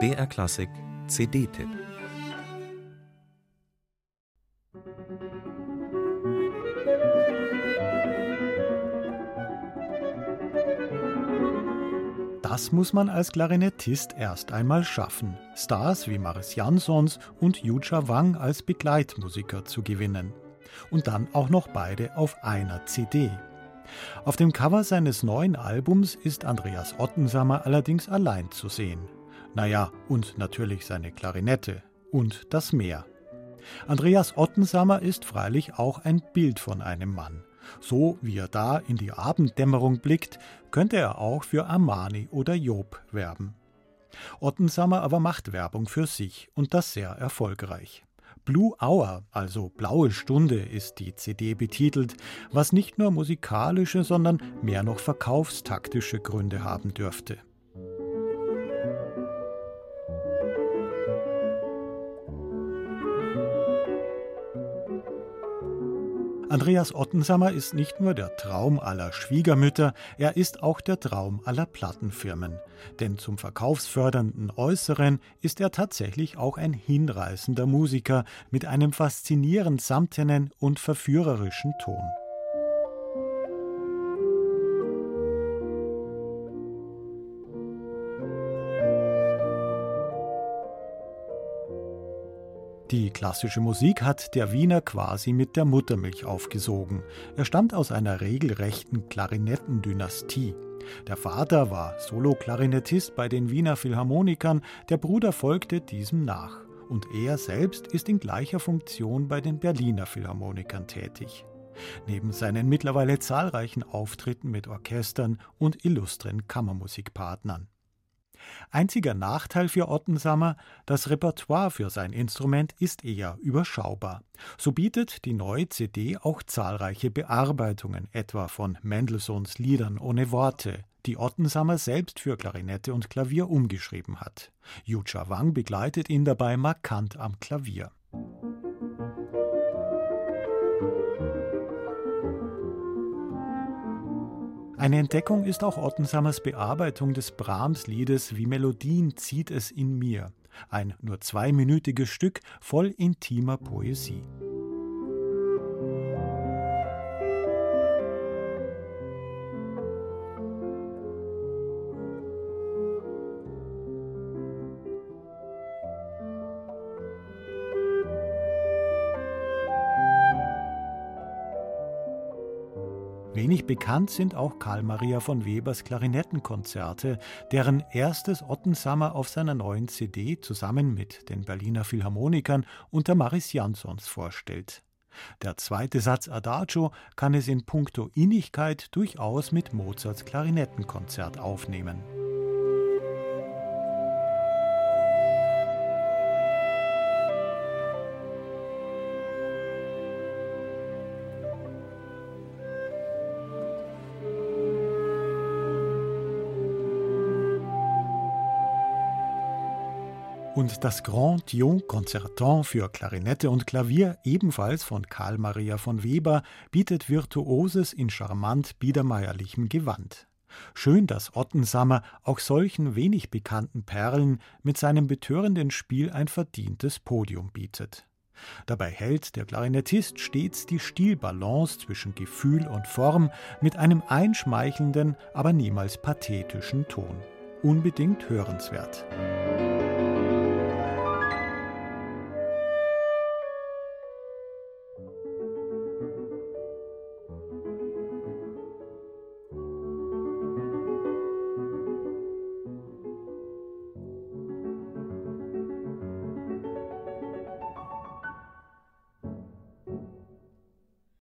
BR Klassik CD-Tipp Das muss man als Klarinettist erst einmal schaffen, Stars wie Maris Jansons und Yuja Wang als Begleitmusiker zu gewinnen. Und dann auch noch beide auf einer CD. Auf dem Cover seines neuen Albums ist Andreas Ottensammer allerdings allein zu sehen. Naja, und natürlich seine Klarinette und das Meer. Andreas Ottensammer ist freilich auch ein Bild von einem Mann. So wie er da in die Abenddämmerung blickt, könnte er auch für Armani oder Job werben. Ottensammer aber macht Werbung für sich und das sehr erfolgreich. Blue Hour, also Blaue Stunde, ist die CD betitelt, was nicht nur musikalische, sondern mehr noch verkaufstaktische Gründe haben dürfte. Andreas Ottensammer ist nicht nur der Traum aller Schwiegermütter, er ist auch der Traum aller Plattenfirmen. Denn zum verkaufsfördernden Äußeren ist er tatsächlich auch ein hinreißender Musiker mit einem faszinierend samtenen und verführerischen Ton. Die klassische Musik hat der Wiener quasi mit der Muttermilch aufgesogen. Er stammt aus einer regelrechten Klarinettendynastie. Der Vater war Solo-Klarinettist bei den Wiener Philharmonikern, der Bruder folgte diesem nach. Und er selbst ist in gleicher Funktion bei den Berliner Philharmonikern tätig. Neben seinen mittlerweile zahlreichen Auftritten mit Orchestern und illustren Kammermusikpartnern. Einziger Nachteil für Ottensammer, das Repertoire für sein Instrument ist eher überschaubar. So bietet die neue CD auch zahlreiche Bearbeitungen, etwa von Mendelssohns Liedern ohne Worte, die Ottensammer selbst für Klarinette und Klavier umgeschrieben hat. Yucha Wang begleitet ihn dabei markant am Klavier. Eine Entdeckung ist auch Ottensammers Bearbeitung des Brahms-Liedes Wie Melodien zieht es in mir. Ein nur zweiminütiges Stück voll intimer Poesie. Wenig bekannt sind auch Karl Maria von Webers Klarinettenkonzerte, deren erstes Ottensammer auf seiner neuen CD zusammen mit den Berliner Philharmonikern unter Maris Jansons vorstellt. Der zweite Satz Adagio kann es in puncto Innigkeit durchaus mit Mozarts Klarinettenkonzert aufnehmen. Und das Grand Dion Concertant für Klarinette und Klavier, ebenfalls von Karl Maria von Weber, bietet Virtuoses in charmant biedermeierlichem Gewand. Schön, dass Ottensammer auch solchen wenig bekannten Perlen mit seinem betörenden Spiel ein verdientes Podium bietet. Dabei hält der Klarinettist stets die Stilbalance zwischen Gefühl und Form mit einem einschmeichelnden, aber niemals pathetischen Ton. Unbedingt hörenswert.